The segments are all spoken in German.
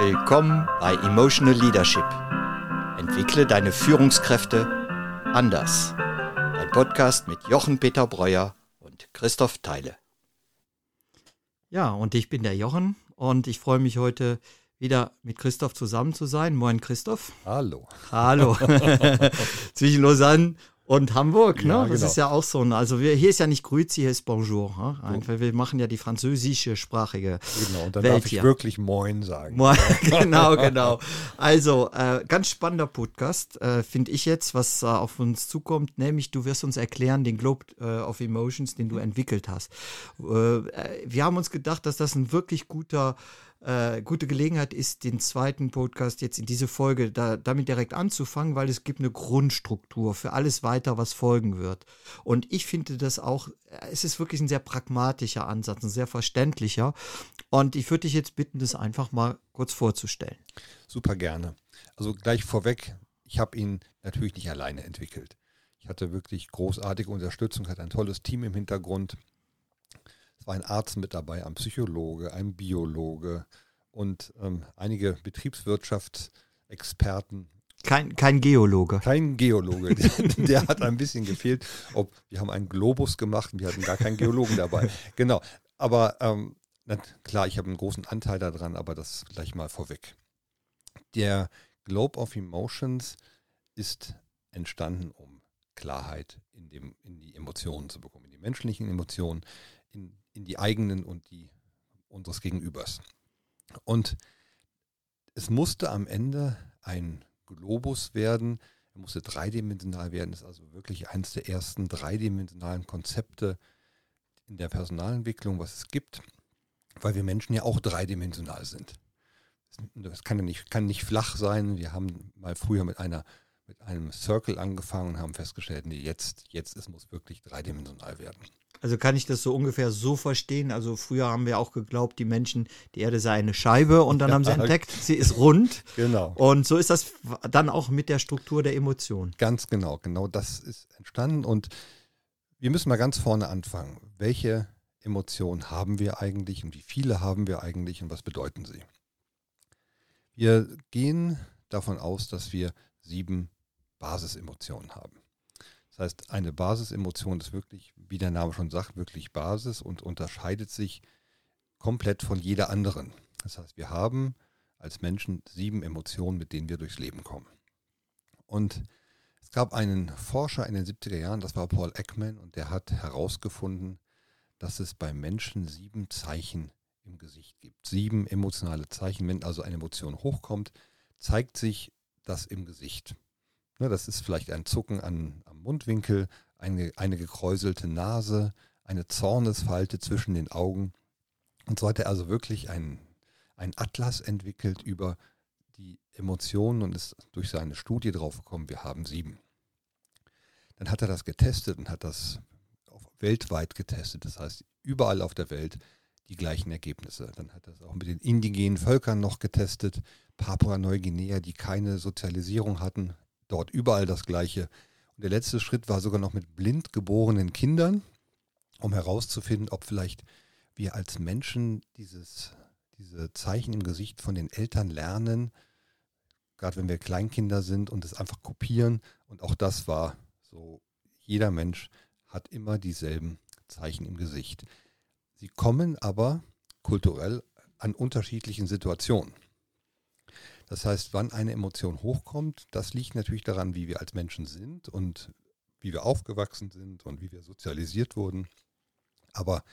Willkommen bei Emotional Leadership. Entwickle deine Führungskräfte anders. Ein Podcast mit Jochen Peter Breuer und Christoph Teile. Ja, und ich bin der Jochen und ich freue mich heute wieder mit Christoph zusammen zu sein. Moin Christoph. Hallo. Hallo. Zwischen Lausanne und Hamburg, ne? Ja, Das genau. ist ja auch so ein, also wir, hier ist ja nicht Grüezi, hier ist Bonjour. Ne? Einfach, wir machen ja die französische sprachige Genau, und dann Welt darf ich hier. wirklich Moin sagen. Moin, genau, genau. Also, äh, ganz spannender Podcast, äh, finde ich jetzt, was äh, auf uns zukommt, nämlich du wirst uns erklären, den Globe äh, of Emotions, den du entwickelt hast. Äh, äh, wir haben uns gedacht, dass das ein wirklich guter äh, gute Gelegenheit ist, den zweiten Podcast jetzt in diese Folge da, damit direkt anzufangen, weil es gibt eine Grundstruktur für alles weiter, was folgen wird. Und ich finde das auch, äh, es ist wirklich ein sehr pragmatischer Ansatz, ein sehr verständlicher. Und ich würde dich jetzt bitten, das einfach mal kurz vorzustellen. Super gerne. Also gleich vorweg, ich habe ihn natürlich nicht alleine entwickelt. Ich hatte wirklich großartige Unterstützung, hatte ein tolles Team im Hintergrund. Es war ein Arzt mit dabei, ein Psychologe, ein Biologe und ähm, einige Betriebswirtschaftsexperten. Kein, kein Geologe. Kein Geologe, der, der hat ein bisschen gefehlt. Ob, wir haben einen Globus gemacht und wir hatten gar keinen Geologen dabei. Genau. Aber ähm, na, klar, ich habe einen großen Anteil daran, aber das gleich mal vorweg. Der Globe of Emotions ist entstanden, um Klarheit in, dem, in die Emotionen zu bekommen, in die menschlichen Emotionen, in, in die eigenen und die unseres Gegenübers. Und es musste am Ende ein Globus werden, er musste dreidimensional werden, ist also wirklich eines der ersten dreidimensionalen Konzepte in der Personalentwicklung, was es gibt, weil wir Menschen ja auch dreidimensional sind. Das kann ja nicht, kann nicht flach sein. Wir haben mal früher mit einer mit einem Circle angefangen und haben festgestellt, nee, jetzt, jetzt es muss wirklich dreidimensional werden. Also kann ich das so ungefähr so verstehen. Also früher haben wir auch geglaubt, die Menschen, die Erde sei eine Scheibe und dann haben sie entdeckt, sie ist rund. Genau. Und so ist das dann auch mit der Struktur der Emotionen. Ganz genau, genau das ist entstanden. Und wir müssen mal ganz vorne anfangen. Welche Emotionen haben wir eigentlich und wie viele haben wir eigentlich und was bedeuten sie? Wir gehen davon aus, dass wir sieben Basisemotionen haben. Das heißt, eine Basisemotion ist wirklich, wie der Name schon sagt, wirklich Basis und unterscheidet sich komplett von jeder anderen. Das heißt, wir haben als Menschen sieben Emotionen, mit denen wir durchs Leben kommen. Und es gab einen Forscher in den 70er Jahren, das war Paul Ekman, und der hat herausgefunden, dass es beim Menschen sieben Zeichen im Gesicht gibt. Sieben emotionale Zeichen. Wenn also eine Emotion hochkommt, zeigt sich das im Gesicht. Ne, das ist vielleicht ein Zucken an, am Mundwinkel, eine, eine gekräuselte Nase, eine Zornesfalte zwischen den Augen. Und so hat er also wirklich einen, einen Atlas entwickelt über die Emotionen und ist durch seine Studie drauf gekommen, wir haben sieben. Dann hat er das getestet und hat das weltweit getestet. Das heißt, überall auf der Welt die gleichen Ergebnisse. Dann hat er es auch mit den indigenen Völkern noch getestet. Papua-Neuguinea, die keine Sozialisierung hatten, dort überall das Gleiche. Und der letzte Schritt war sogar noch mit blind geborenen Kindern, um herauszufinden, ob vielleicht wir als Menschen dieses, diese Zeichen im Gesicht von den Eltern lernen, gerade wenn wir Kleinkinder sind und es einfach kopieren. Und auch das war so, jeder Mensch hat immer dieselben Zeichen im Gesicht. Sie kommen aber kulturell an unterschiedlichen Situationen. Das heißt, wann eine Emotion hochkommt, das liegt natürlich daran, wie wir als Menschen sind und wie wir aufgewachsen sind und wie wir sozialisiert wurden. Aber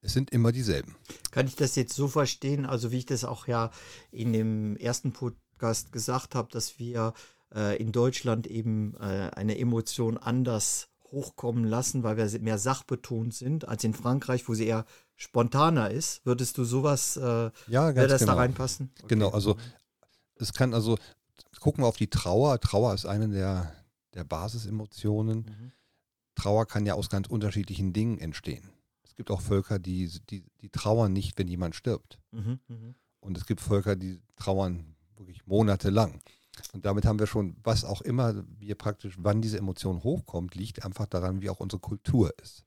es sind immer dieselben. Kann ich das jetzt so verstehen, also wie ich das auch ja in dem ersten Podcast gesagt habe, dass wir äh, in Deutschland eben äh, eine Emotion anders hochkommen lassen, weil wir mehr sachbetont sind, als in Frankreich, wo sie eher spontaner ist. Würdest du sowas, äh, Ja, ganz das genau. da reinpassen? Okay. Genau, also es kann also, gucken wir auf die Trauer. Trauer ist eine der, der Basisemotionen. Mhm. Trauer kann ja aus ganz unterschiedlichen Dingen entstehen. Es gibt auch Völker, die, die, die trauern nicht, wenn jemand stirbt. Mhm, mhm. Und es gibt Völker, die trauern wirklich monatelang. Und damit haben wir schon, was auch immer wir praktisch, wann diese Emotion hochkommt, liegt einfach daran, wie auch unsere Kultur ist.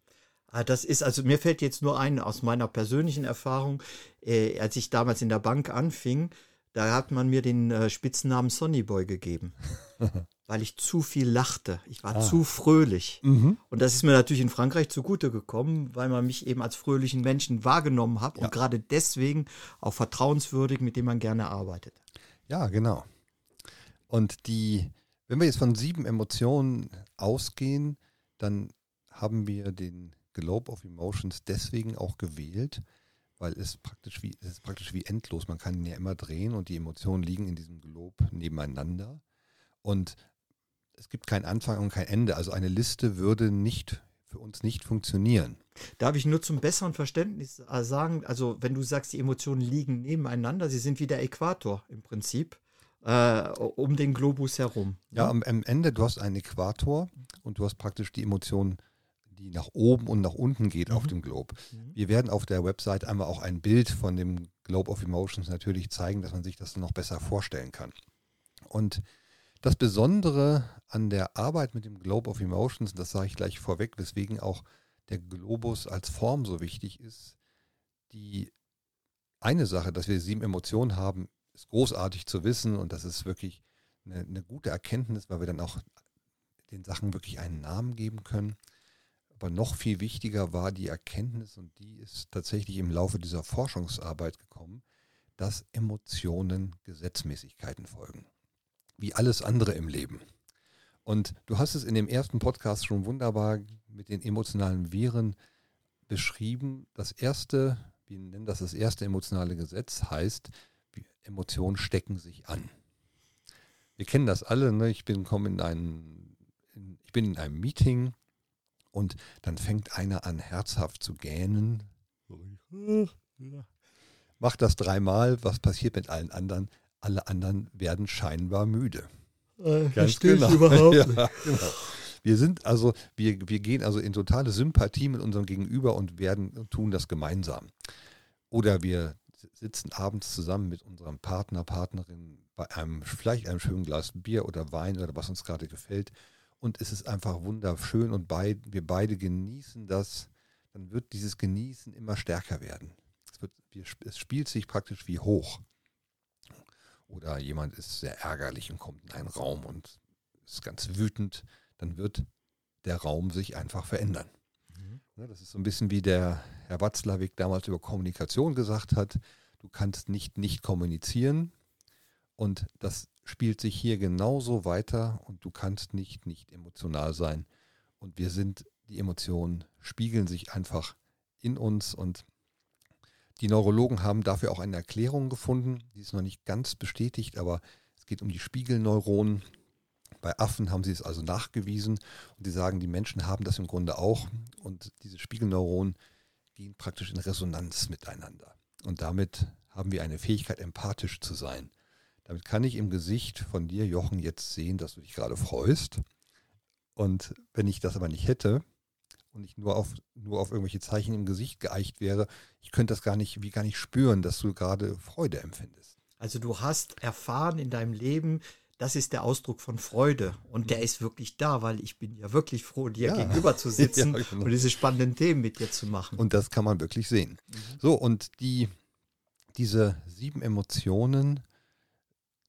Ah, das ist, also mir fällt jetzt nur ein aus meiner persönlichen Erfahrung, äh, als ich damals in der Bank anfing, Da hat man mir den äh, Spitznamen Sonnyboy gegeben, weil ich zu viel lachte. Ich war Ah. zu fröhlich. Mhm. Und das ist mir natürlich in Frankreich zugute gekommen, weil man mich eben als fröhlichen Menschen wahrgenommen hat Ja. und gerade deswegen auch vertrauenswürdig, mit dem man gerne arbeitet. Ja, genau. Und die, wenn wir jetzt von sieben Emotionen ausgehen, dann haben wir den Globe of Emotions deswegen auch gewählt, weil es praktisch wie, es ist praktisch wie endlos. Man kann ihn ja immer drehen und die Emotionen liegen in diesem Globe nebeneinander. Und es gibt keinen Anfang und kein Ende. Also eine Liste würde nicht für uns nicht funktionieren. Darf ich nur zum besseren Verständnis äh, sagen, also wenn du sagst, die Emotionen liegen nebeneinander, sie sind wie der Äquator im Prinzip, äh, um den Globus herum. Ja, am, am Ende, du hast einen Äquator und du hast praktisch die Emotion, die nach oben und nach unten geht auf Mhm. dem Globe. Mhm. Wir werden auf der Website einmal auch ein Bild von dem Globe of Emotions natürlich zeigen, dass man sich das noch besser vorstellen kann. Und das Besondere an der Arbeit mit dem Globe of Emotions, das sage ich gleich vorweg, weswegen auch der Globus als Form so wichtig ist, die eine Sache, dass wir sieben Emotionen haben, ist großartig zu wissen und das ist wirklich eine, eine gute Erkenntnis, weil wir dann auch den Sachen wirklich einen Namen geben können. Aber noch viel wichtiger war die Erkenntnis, und die ist tatsächlich im Laufe dieser Forschungsarbeit gekommen, dass Emotionen Gesetzmäßigkeiten folgen. Wie alles andere im Leben. Und du hast es in dem ersten Podcast schon wunderbar mit den emotionalen Viren beschrieben. Das erste, wir nennen das das erste emotionale Gesetz, heißt, Emotionen stecken sich an. Wir kennen das alle, ne? ich bin, in ein, in, ich bin in einem Meeting und dann fängt einer an herzhaft zu gähnen. Macht das dreimal, was passiert mit allen anderen? Alle anderen werden scheinbar müde. Äh, Ganz genau. überhaupt Ja, genau. Wir sind also, wir, wir gehen also in totale Sympathie mit unserem Gegenüber und werden tun das gemeinsam. Oder wir sitzen abends zusammen mit unserem Partner, Partnerin bei einem, vielleicht einem schönen Glas Bier oder Wein oder was uns gerade gefällt. Und es ist einfach wunderschön und beid, wir beide genießen das. Dann wird dieses Genießen immer stärker werden. Es, wird, wir, es spielt sich praktisch wie hoch. Oder jemand ist sehr ärgerlich und kommt in einen Raum und ist ganz wütend, dann wird der Raum sich einfach verändern. Mhm. Ne, Das ist so ein bisschen wie der Herr Watzlawick damals über Kommunikation gesagt hat. Du kannst nicht nicht kommunizieren und das spielt sich hier genauso weiter und du kannst nicht nicht emotional sein. Und wir sind, die Emotionen spiegeln sich einfach in uns und die Neurologen haben dafür auch eine Erklärung gefunden. Die ist noch nicht ganz bestätigt, aber es geht um die Spiegelneuronen. Bei Affen haben sie es also nachgewiesen und die sagen, die Menschen haben das im Grunde auch. Und diese Spiegelneuronen gehen praktisch in Resonanz miteinander. Und damit haben wir eine Fähigkeit, empathisch zu sein. Damit kann ich im Gesicht von dir, Jochen, jetzt sehen, dass du dich gerade freust. Und wenn ich das aber nicht hätte und ich nur auf, nur auf irgendwelche Zeichen im Gesicht geeicht wäre, ich könnte das gar nicht, wie gar nicht spüren, dass du gerade Freude empfindest. Also du hast erfahren in deinem Leben, das ist der Ausdruck von Freude. Und der ist wirklich da, weil ich bin ja wirklich froh, dir Ja. gegenüber zu sitzen Ja, genau. und diese spannenden Themen mit dir zu machen. Und das kann man wirklich sehen. So, und die, diese sieben Emotionen,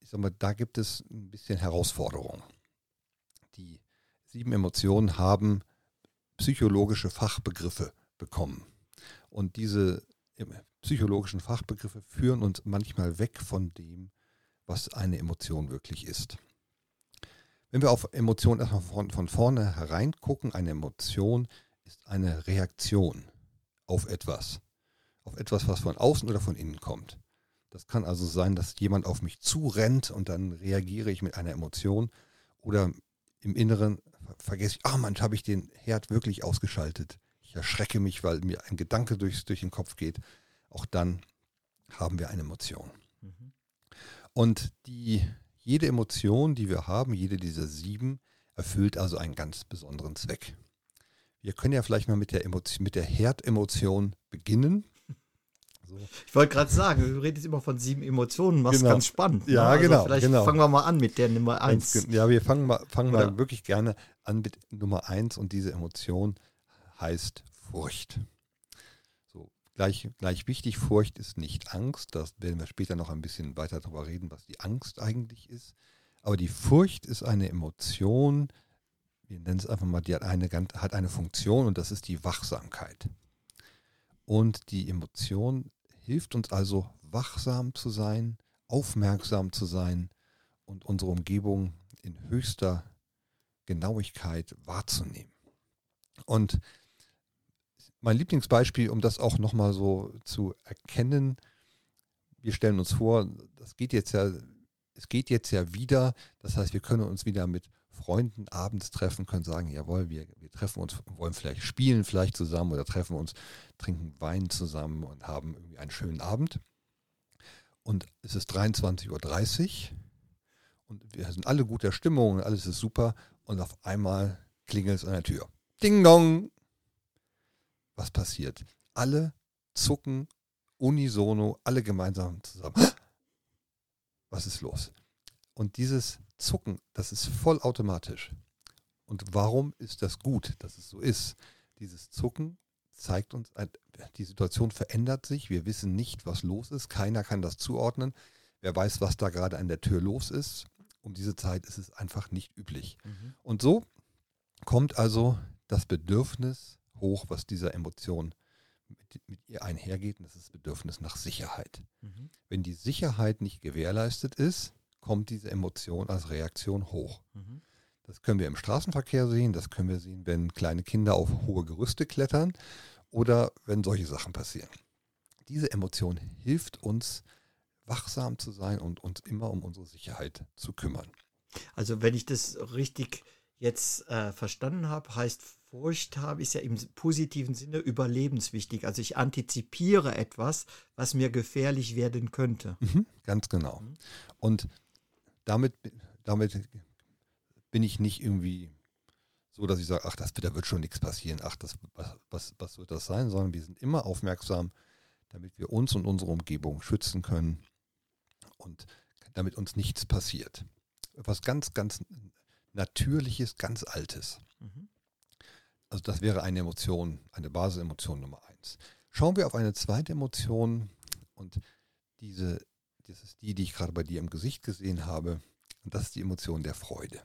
ich sag mal, da gibt es ein bisschen Herausforderung. Die sieben Emotionen haben psychologische Fachbegriffe bekommen. Und diese ähm, psychologischen Fachbegriffe führen uns manchmal weg von dem, was eine Emotion wirklich ist. Wenn wir auf Emotionen erstmal von, von vorne hereingucken, eine Emotion ist eine Reaktion auf etwas. Auf etwas, was von außen oder von innen kommt. Das kann also sein, dass jemand auf mich zurennt und dann reagiere ich mit einer Emotion. Oder im Inneren ver- vergesse ich, ah Mensch, habe ich den Herd wirklich ausgeschaltet. Ich erschrecke mich, weil mir ein Gedanke durchs, durch den Kopf geht. Auch dann haben wir eine Emotion. Mhm. Und die, jede Emotion, die wir haben, jede dieser sieben, erfüllt also einen ganz besonderen Zweck. Wir können ja vielleicht mal mit der, Emotion, mit der Herdemotion beginnen. So. Ich wollte gerade sagen, du redest immer von sieben Emotionen, was Genau. ganz spannend. Ja, ne? also genau, Vielleicht genau. fangen wir mal an mit der Nummer eins. Ja, wir fangen mal, fangen mal wirklich gerne an mit Nummer eins und diese Emotion heißt Furcht. So, gleich, gleich wichtig, Furcht ist nicht Angst. Das werden wir später noch ein bisschen weiter darüber reden, was die Angst eigentlich ist. Aber die Furcht ist eine Emotion, wir nennen es einfach mal, die hat eine, hat eine Funktion und das ist die Wachsamkeit. Und die Emotion hilft uns also, wachsam zu sein, aufmerksam zu sein und unsere Umgebung in höchster Genauigkeit wahrzunehmen. Und mein Lieblingsbeispiel, um das auch nochmal so zu erkennen, wir stellen uns vor, das geht jetzt ja, es geht jetzt ja wieder, das heißt, wir können uns wieder mit Freunden abends treffen, können sagen, jawohl, wir, wir treffen uns, wollen vielleicht spielen vielleicht zusammen oder treffen uns, trinken Wein zusammen und haben irgendwie einen schönen Abend. Und es ist 23.30 Uhr und wir sind alle guter Stimmung und alles ist super und auf einmal klingelt es an der Tür. Ding dong! Was passiert? Alle zucken unisono, alle gemeinsam zusammen. Was ist los? Und dieses Zucken, das ist vollautomatisch. Und warum ist das gut, dass es so ist? Dieses Zucken zeigt uns, die Situation verändert sich, wir wissen nicht, was los ist, keiner kann das zuordnen, wer weiß, was da gerade an der Tür los ist. Um diese Zeit ist es einfach nicht üblich. Mhm. Und so kommt also das Bedürfnis hoch, was dieser Emotion mit, mit ihr einhergeht, und das ist das Bedürfnis nach Sicherheit. Mhm. Wenn die Sicherheit nicht gewährleistet ist, kommt diese Emotion als Reaktion hoch. Mhm. Das können wir im Straßenverkehr sehen, das können wir sehen, wenn kleine Kinder auf hohe Gerüste klettern oder wenn solche Sachen passieren. Diese Emotion hilft uns, wachsam zu sein und uns immer um unsere Sicherheit zu kümmern. Also wenn ich das richtig jetzt äh, verstanden habe, heißt Furcht haben ist ja im positiven Sinne überlebenswichtig. Also ich antizipiere etwas, was mir gefährlich werden könnte. Mhm, ganz genau. Mhm. Und damit, damit bin ich nicht irgendwie so, dass ich sage, ach, das, da wird schon nichts passieren, ach, das, was, was, wird das sein, sondern wir sind immer aufmerksam, damit wir uns und unsere Umgebung schützen können und damit uns nichts passiert. Was ganz, ganz Natürliches, ganz Altes. Mhm. Also das wäre eine Emotion, eine Basisemotion Nummer eins. Schauen wir auf eine zweite Emotion und diese, das ist die, die ich gerade bei dir im Gesicht gesehen habe. Und das ist die Emotion der Freude.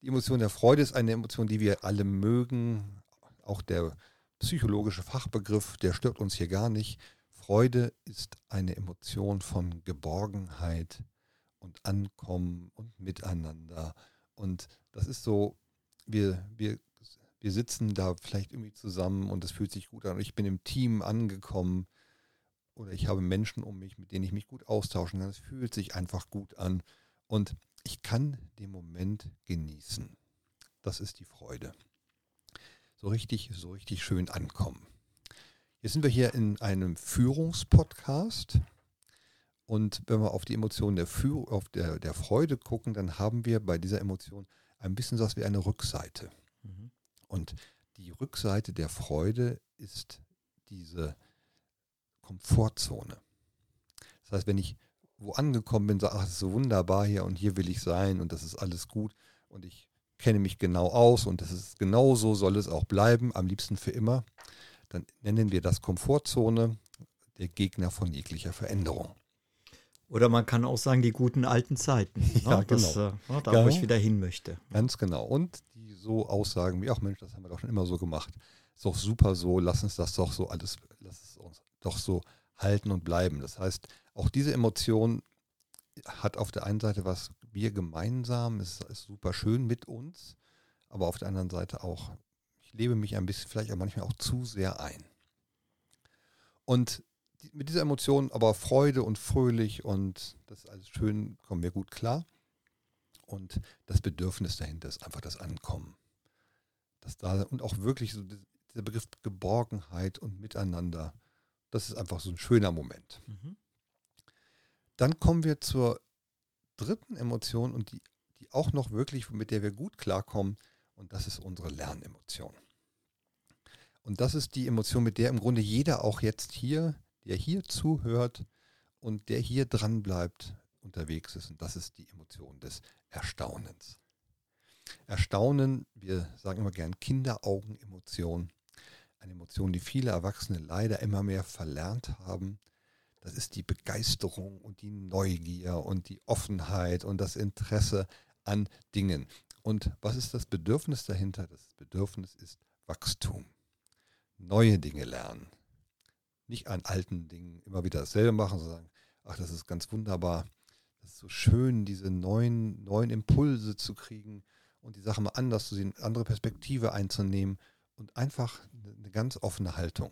Die Emotion der Freude ist eine Emotion, die wir alle mögen. Auch der psychologische Fachbegriff, der stört uns hier gar nicht. Freude ist eine Emotion von Geborgenheit und Ankommen und Miteinander. Und das ist so, wir, wir, wir sitzen da vielleicht irgendwie zusammen und es fühlt sich gut an. Ich bin im Team angekommen oder ich habe Menschen um mich, mit denen ich mich gut austauschen kann. Es fühlt sich einfach gut an. Und ich kann den Moment genießen. Das ist die Freude. So richtig, so richtig schön ankommen. Jetzt sind wir hier in einem Führungspodcast. Und wenn wir auf die Emotion der, Führ auf der, der Freude gucken, dann haben wir bei dieser Emotion ein bisschen so was wie eine Rückseite. Mhm. Und die Rückseite der Freude ist diese Komfortzone. Das heißt, wenn ich wo angekommen bin, sage, ach, es ist so wunderbar hier und hier will ich sein und das ist alles gut und ich kenne mich genau aus und das ist genau so soll es auch bleiben, am liebsten für immer, dann nennen wir das Komfortzone, der Gegner von jeglicher Veränderung. Oder man kann auch sagen, die guten alten Zeiten. Ne? Ja, das, genau. Äh, da, wo ich wieder hin möchte. Ganz genau. Und die so Aussagen wie, ach Mensch, das haben wir doch schon immer so gemacht. Ist doch super so, lass uns das doch so alles, lass es uns doch so halten und bleiben. Das heißt, auch diese Emotion hat auf der einen Seite was wir gemeinsam, es ist super schön mit uns, aber auf der anderen Seite auch, ich lebe mich ein bisschen, vielleicht auch manchmal auch zu sehr ein. Und mit dieser Emotion aber Freude und fröhlich und das ist alles schön, kommen wir gut klar. Und das Bedürfnis dahinter ist einfach das Ankommen. Das da und auch wirklich so der Begriff Geborgenheit und Miteinander das ist einfach so ein schöner Moment. Mhm. Dann kommen wir zur dritten Emotion und die, die auch noch wirklich, mit der wir gut klarkommen, und das ist unsere Lernemotion. Und das ist die Emotion, mit der im Grunde jeder auch jetzt hier, der hier zuhört und der hier dran bleibt, unterwegs ist. Und das ist die Emotion des Erstaunens. Erstaunen, wir sagen immer gern Kinderaugen-Emotion. Eine Emotion, die viele Erwachsene leider immer mehr verlernt haben. Das ist die Begeisterung und die Neugier und die Offenheit und das Interesse an Dingen. Und was ist das Bedürfnis dahinter? Das Bedürfnis ist Wachstum. Neue Dinge lernen. Nicht an alten Dingen immer wieder dasselbe machen, sondern sagen, ach, das ist ganz wunderbar. Das ist so schön, diese neuen, neuen Impulse zu kriegen und die Sache mal anders zu sehen, andere Perspektive einzunehmen und einfach eine ganz offene Haltung.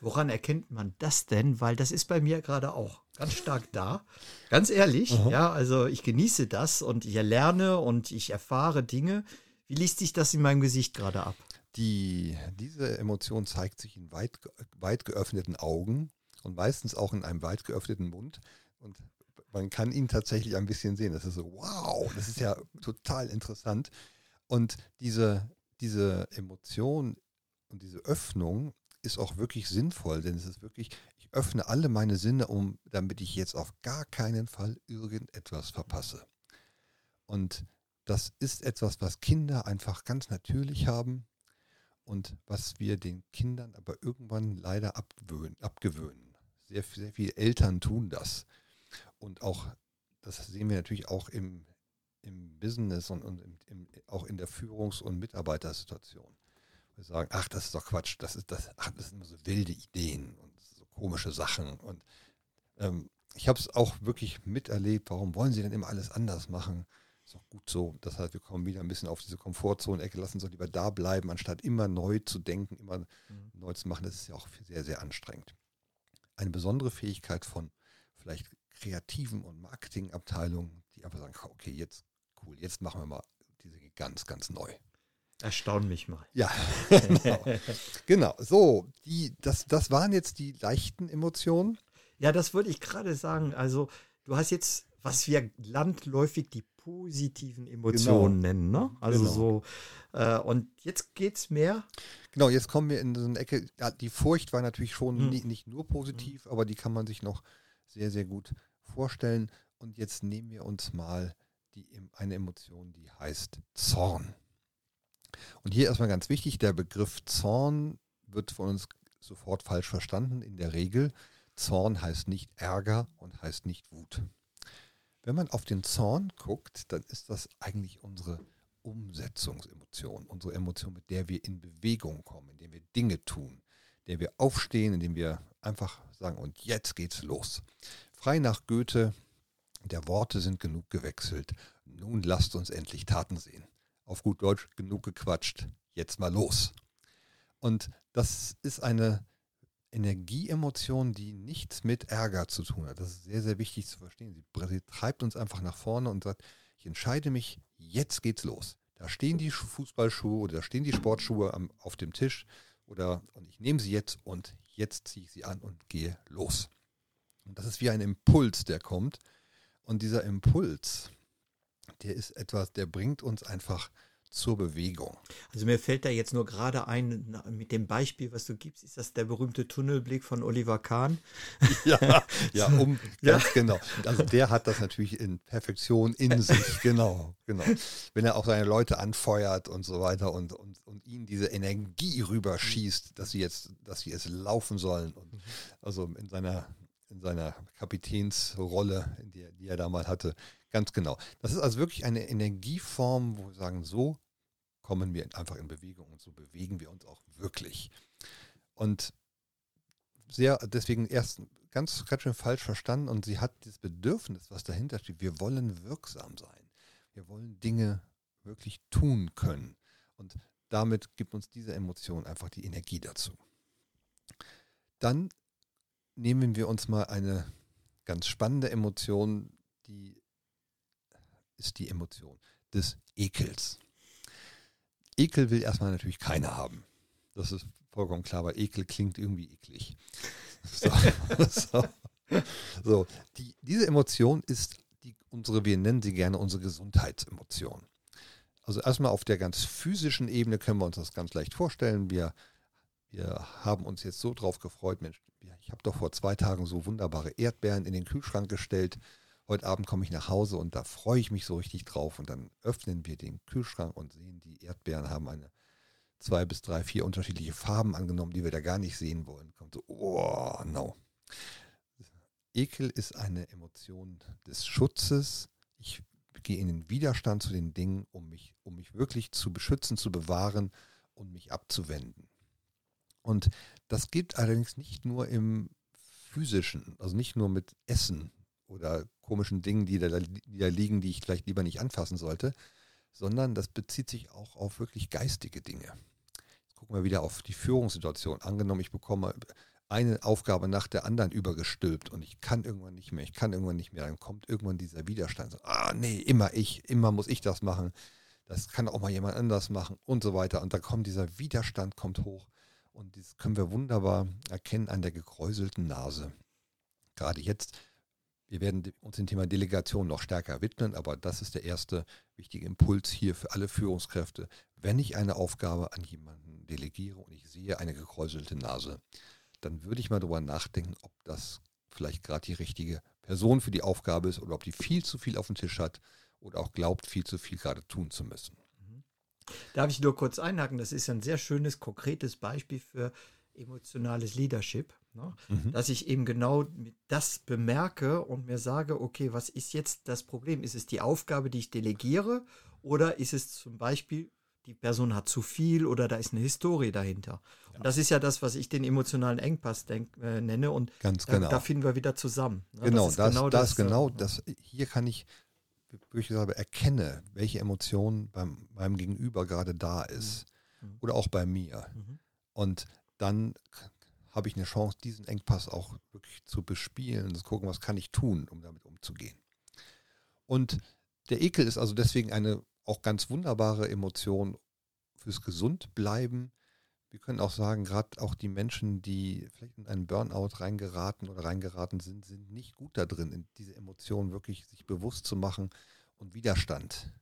Woran erkennt man das denn? Weil das ist bei mir gerade auch ganz stark da. Ganz ehrlich, Aha. ja, also ich genieße das und ich lerne und ich erfahre Dinge. Wie liest sich das in meinem Gesicht gerade ab? Die, diese Emotion zeigt sich in weit, weit geöffneten Augen und meistens auch in einem weit geöffneten Mund. Und man kann ihn tatsächlich ein bisschen sehen. Das ist so, wow, das ist ja total interessant. Und diese, diese Emotion und diese Öffnung ist auch wirklich sinnvoll, denn es ist wirklich, ich öffne alle meine Sinne, um, damit ich jetzt auf gar keinen Fall irgendetwas verpasse. Und das ist etwas, was Kinder einfach ganz natürlich haben und was wir den Kindern aber irgendwann leider abgewöhnen. abgewöhnen. Sehr, sehr viele Eltern tun das. Und auch, das sehen wir natürlich auch im, im Business und, und im, im, auch in der Führungs- und Mitarbeitersituation. Wir sagen, ach, das ist doch Quatsch, das, ist, das, ach, das sind immer so wilde Ideen und so komische Sachen. Und ähm, ich habe es auch wirklich miterlebt, warum wollen sie denn immer alles anders machen? Ist auch gut so. Das heißt, wir kommen wieder ein bisschen auf diese Komfortzone-Ecke, lassen uns doch lieber da bleiben, anstatt immer neu zu denken, immer mhm. neu zu machen. Das ist ja auch sehr, sehr anstrengend. Eine besondere Fähigkeit von vielleicht kreativen und Marketingabteilungen, die einfach sagen, okay, jetzt cool, jetzt machen wir mal diese ganz, ganz neu. Erstaun mich mal. Ja, genau. genau. So, die, das, das waren jetzt die leichten Emotionen. Ja, das würde ich gerade sagen. Also, du hast jetzt, was wir landläufig die positiven Emotionen genau. nennen, ne? Also genau. so, äh, und jetzt geht es mehr. Genau, jetzt kommen wir in so eine Ecke. Ja, die Furcht war natürlich schon hm. nicht, nicht, nur positiv, hm. aber die kann man sich noch sehr, sehr gut vorstellen. Und jetzt nehmen wir uns mal die, eine Emotion, die heißt Zorn. Und hier erstmal ganz wichtig, der Begriff Zorn wird von uns sofort falsch verstanden. In der Regel, Zorn heißt nicht Ärger und heißt nicht Wut. Wenn man auf den Zorn guckt, dann ist das eigentlich unsere Umsetzungsemotion, unsere Emotion, mit der wir in Bewegung kommen, indem wir Dinge tun, indem wir aufstehen, indem wir einfach sagen, und jetzt geht's los. Frei nach Goethe, der Worte sind genug gewechselt. Nun lasst uns endlich Taten sehen. Auf gut Deutsch genug gequatscht. Jetzt mal los. Und das ist eine Energieemotion, die nichts mit Ärger zu tun hat. Das ist sehr, sehr wichtig zu verstehen. Sie, treibt uns einfach nach vorne und sagt, ich entscheide mich, jetzt geht's los. Da stehen die Fußballschuhe oder da stehen die Sportschuhe am, auf dem Tisch oder und ich nehme sie jetzt und jetzt ziehe ich sie an und gehe los. Und das ist wie ein Impuls, der kommt. Und dieser Impuls, der ist etwas, der bringt uns einfach zur Bewegung. Also mir fällt da jetzt nur gerade ein, mit dem Beispiel, was du gibst, ist das der berühmte Tunnelblick von Oliver Kahn? Ja, ja, um, ganz ja. genau. Also der hat das natürlich in Perfektion in sich, genau, genau. Wenn er auch seine Leute anfeuert und so weiter und, und, und ihnen diese Energie rüberschießt, dass sie jetzt, dass sie es laufen sollen. Und mhm. also in seiner in seiner Kapitänsrolle, die, die er da mal hatte. Ganz genau. Das ist also wirklich eine Energieform, wo wir sagen, so kommen wir einfach in Bewegung und so bewegen wir uns auch wirklich. Und sehr, deswegen erst ganz, ganz schön falsch verstanden und sie hat dieses Bedürfnis, was dahinter steht. Wir wollen wirksam sein. Wir wollen Dinge wirklich tun können. Und damit gibt uns diese Emotion einfach die Energie dazu. Dann nehmen wir uns mal eine ganz spannende Emotion, die ist die Emotion des Ekels. Ekel will erstmal natürlich keiner haben. Das ist vollkommen klar, weil Ekel klingt irgendwie eklig. So, so. so. Die, diese Emotion ist die, unsere, wir nennen sie gerne unsere Gesundheitsemotion. Also erstmal auf der ganz physischen Ebene können wir uns das ganz leicht vorstellen. Wir wir haben uns jetzt so drauf gefreut, Mensch, ich habe doch vor zwei Tagen so wunderbare Erdbeeren in den Kühlschrank gestellt. Heute Abend komme ich nach Hause und da freue ich mich so richtig drauf. Und dann öffnen wir den Kühlschrank und sehen, die Erdbeeren haben eine zwei bis drei, vier unterschiedliche Farben angenommen, die wir da gar nicht sehen wollen. Kommt so, oh, no. Ekel ist eine Emotion des Schutzes. Ich gehe in den Widerstand zu den Dingen, um mich, um mich wirklich zu beschützen, zu bewahren und mich abzuwenden. Und das geht allerdings nicht nur im physischen, also nicht nur mit Essen oder komischen Dingen, die da, die da liegen, die ich vielleicht lieber nicht anfassen sollte, sondern das bezieht sich auch auf wirklich geistige Dinge. Jetzt gucken wir wieder auf die Führungssituation. Angenommen, ich bekomme eine Aufgabe nach der anderen übergestülpt und ich kann irgendwann nicht mehr, ich kann irgendwann nicht mehr, dann kommt irgendwann dieser Widerstand. So, ah, nee, immer ich, immer muss ich das machen. Das kann auch mal jemand anders machen und so weiter. Und da kommt dieser Widerstand kommt hoch und das können wir wunderbar erkennen an der gekräuselten Nase. Gerade jetzt, wir werden uns dem Thema Delegation noch stärker widmen, aber das ist der erste wichtige Impuls hier für alle Führungskräfte. Wenn ich eine Aufgabe an jemanden delegiere und ich sehe eine gekräuselte Nase, dann würde ich mal darüber nachdenken, ob das vielleicht gerade die richtige Person für die Aufgabe ist oder ob die viel zu viel auf dem Tisch hat oder auch glaubt, viel zu viel gerade tun zu müssen. Darf ich nur kurz einhaken? Das ist ein sehr schönes, konkretes Beispiel für emotionales Leadership, ne? mhm. dass ich eben genau das bemerke und mir sage, okay, was ist jetzt das Problem? Ist es die Aufgabe, die ich delegiere oder ist es zum Beispiel, die Person hat zu viel oder da ist eine Historie dahinter? Ja. Und das ist ja das, was ich den emotionalen Engpass denk, äh, nenne und Ganz da, genau. da finden wir wieder zusammen. Ne? Genau, das, das, genau, das, das, genau das, hier kann ich wirklich sage, erkenne, welche Emotion beim, beim Gegenüber gerade da ist mhm. oder auch bei mir. Mhm. Und dann habe ich eine Chance, diesen Engpass auch wirklich zu bespielen und zu gucken, was kann ich tun, um damit umzugehen. Und der Ekel ist also deswegen eine auch ganz wunderbare Emotion fürs Gesundbleiben. Wir können auch sagen, gerade auch die Menschen, die vielleicht in einen Burnout reingeraten oder reingeraten sind, sind nicht gut da drin, in diese Emotionen wirklich sich bewusst zu machen und Widerstand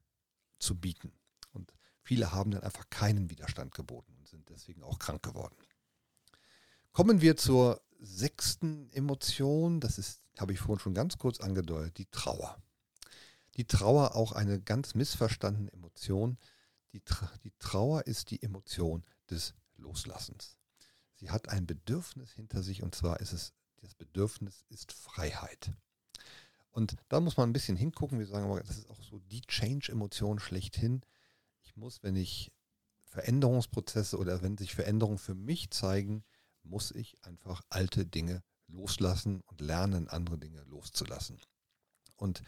zu bieten. Und viele haben dann einfach keinen Widerstand geboten und sind deswegen auch krank geworden. Kommen wir zur sechsten Emotion, das ist, habe ich vorhin schon ganz kurz angedeutet, die Trauer. Die Trauer auch eine ganz missverstandene Emotion. Die, die Trauer ist die Emotion des Loslassens. Sie hat ein Bedürfnis hinter sich und zwar ist es, das Bedürfnis ist Freiheit. Und da muss man ein bisschen hingucken. Wir sagen aber, das ist auch so die Change-Emotion schlechthin. Ich muss, wenn ich Veränderungsprozesse oder wenn sich Veränderungen für mich zeigen, muss ich einfach alte Dinge loslassen und lernen, andere Dinge loszulassen. Und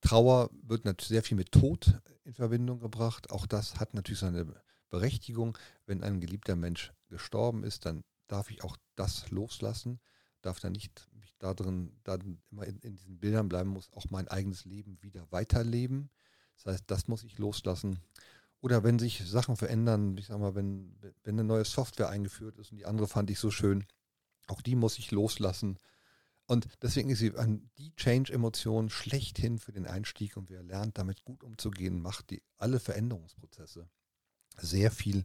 Trauer wird natürlich sehr viel mit Tod in Verbindung gebracht. Auch das hat natürlich seine Berechtigung. Wenn ein geliebter Mensch gestorben ist, dann darf ich auch das loslassen, darf dann nicht mich da drin, dann immer in, in diesen Bildern bleiben, muss auch mein eigenes Leben wieder weiterleben. Das heißt, das muss ich loslassen. Oder wenn sich Sachen verändern, ich sag mal, wenn, wenn eine neue Software eingeführt ist und die andere fand ich so schön, auch die muss ich loslassen. Und deswegen ist sie die Change-Emotion schlechthin für den Einstieg und wer lernt, damit gut umzugehen, macht die alle Veränderungsprozesse sehr viel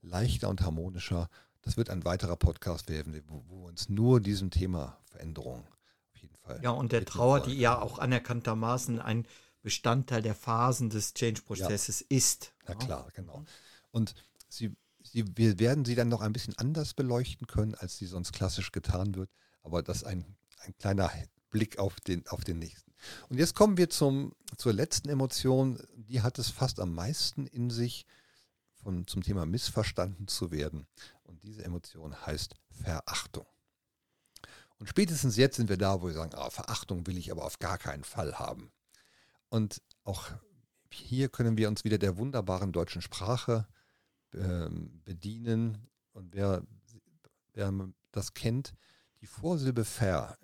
leichter und harmonischer. Das wird ein weiterer Podcast werden, wo, wo wir uns nur diesem Thema Veränderung auf jeden Fall. Ja, und der Trauer, wollen. die ja auch anerkanntermaßen ein Bestandteil der Phasen des Change-Prozesses ja. ist. Na klar, genau. Und sie, sie, wir werden sie dann noch ein bisschen anders beleuchten können, als sie sonst klassisch getan wird. Aber das ist ein, ein kleiner Blick auf den, auf den nächsten. Und jetzt kommen wir zum, zur letzten Emotion. Die hat es fast am meisten in sich von, zum Thema missverstanden zu werden. Und diese Emotion heißt Verachtung. Und spätestens jetzt sind wir da, wo wir sagen, ah, Verachtung will ich aber auf gar keinen Fall haben. Und auch hier können wir uns wieder der wunderbaren deutschen Sprache äh, bedienen. Und wer, wer das kennt, die Vorsilbe ver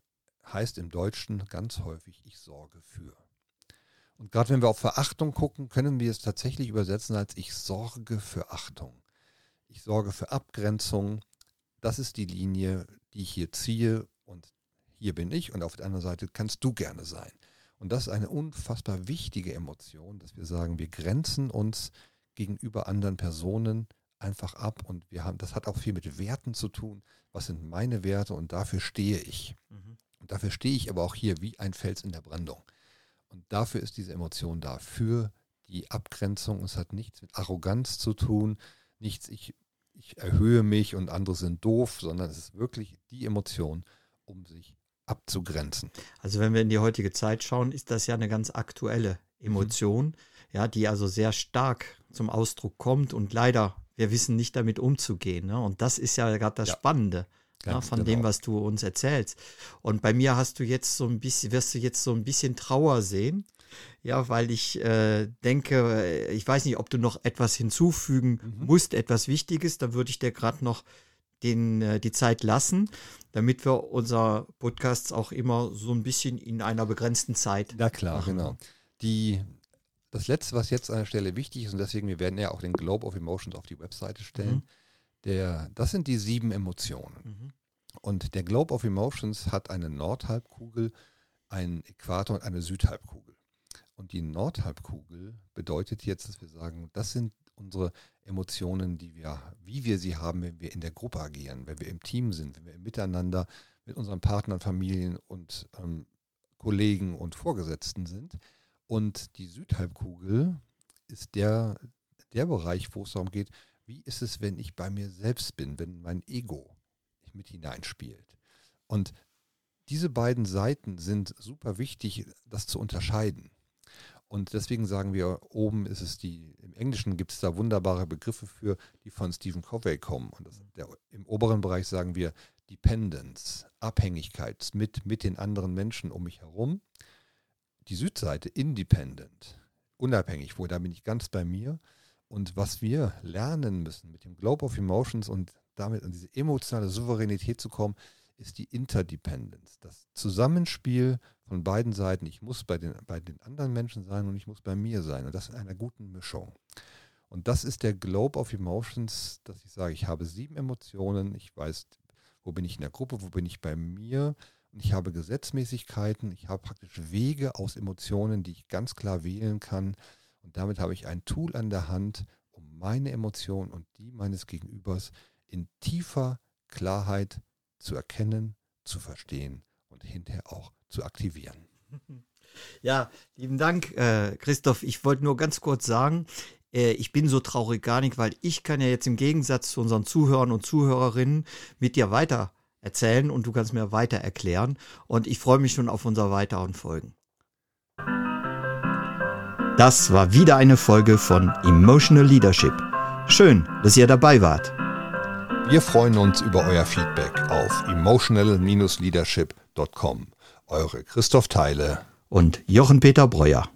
heißt im Deutschen ganz häufig, ich sorge für. Und gerade wenn wir auf Verachtung gucken, können wir es tatsächlich übersetzen als ich sorge für Achtung. Ich sorge für Abgrenzung. Das ist die Linie, die ich hier ziehe und hier bin ich und auf der anderen Seite kannst du gerne sein. Und das ist eine unfassbar wichtige Emotion, dass wir sagen, wir grenzen uns gegenüber anderen Personen einfach ab und wir haben, das hat auch viel mit Werten zu tun. Was sind meine Werte und dafür stehe ich. Mhm. Und dafür stehe ich aber auch hier wie ein Fels in der Brandung. Und dafür ist diese Emotion da, für die Abgrenzung. Es hat nichts mit Arroganz zu tun, nichts, ich, ich erhöhe mich und andere sind doof, sondern es ist wirklich die Emotion, um sich abzugrenzen. Also wenn wir in die heutige Zeit schauen, ist das ja eine ganz aktuelle Emotion, mhm. ja, die also sehr stark zum Ausdruck kommt und leider, wir wissen nicht damit umzugehen. Ne? Und das ist ja gerade das ja. Spannende. Ja, von genau. dem, was du uns erzählst. Und bei mir hast du jetzt so ein bisschen, wirst du jetzt so ein bisschen Trauer sehen. Ja, weil ich äh, denke, ich weiß nicht, ob du noch etwas hinzufügen mhm. musst, etwas Wichtiges, dann würde ich dir gerade noch den, äh, die Zeit lassen, damit wir unser Podcasts auch immer so ein bisschen in einer begrenzten Zeit. Na klar, machen. genau. Die, das letzte, was jetzt an der Stelle wichtig ist, und deswegen, wir werden ja auch den Globe of Emotions auf die Webseite stellen, mhm. der, das sind die sieben Emotionen. Mhm. Und der Globe of Emotions hat eine Nordhalbkugel, einen Äquator und eine Südhalbkugel. Und die Nordhalbkugel bedeutet jetzt, dass wir sagen, das sind unsere Emotionen, die wir, wie wir sie haben, wenn wir in der Gruppe agieren, wenn wir im Team sind, wenn wir Miteinander mit unseren Partnern, Familien und ähm, Kollegen und Vorgesetzten sind. Und die Südhalbkugel ist der, der Bereich, wo es darum geht, wie ist es, wenn ich bei mir selbst bin, wenn mein Ego mit hineinspielt. Und diese beiden Seiten sind super wichtig, das zu unterscheiden. Und deswegen sagen wir, oben ist es die, im Englischen gibt es da wunderbare Begriffe für, die von Stephen Covey kommen. Und der, im oberen Bereich sagen wir Dependence, Abhängigkeit mit, mit den anderen Menschen um mich herum. Die Südseite, Independent, unabhängig, wo da bin ich ganz bei mir. Und was wir lernen müssen mit dem Globe of Emotions und damit an diese emotionale Souveränität zu kommen, ist die Interdependence, das Zusammenspiel von beiden Seiten. Ich muss bei den, bei den anderen Menschen sein und ich muss bei mir sein. Und das in einer guten Mischung. Und das ist der Globe of Emotions, dass ich sage, ich habe sieben Emotionen, ich weiß, wo bin ich in der Gruppe, wo bin ich bei mir. Und ich habe Gesetzmäßigkeiten, ich habe praktisch Wege aus Emotionen, die ich ganz klar wählen kann. Und damit habe ich ein Tool an der Hand, um meine Emotionen und die meines Gegenübers in tiefer Klarheit zu erkennen, zu verstehen und hinterher auch zu aktivieren. Ja, lieben Dank, äh, Christoph. Ich wollte nur ganz kurz sagen, äh, ich bin so traurig gar nicht, weil ich kann ja jetzt im Gegensatz zu unseren Zuhörern und Zuhörerinnen mit dir weiter erzählen und du kannst mir weiter erklären. Und ich freue mich schon auf unsere weiteren Folgen. Das war wieder eine Folge von Emotional Leadership. Schön, dass ihr dabei wart. Wir freuen uns über euer Feedback auf emotional-leadership.com. Eure Christoph Teile und Jochen Peter Breuer.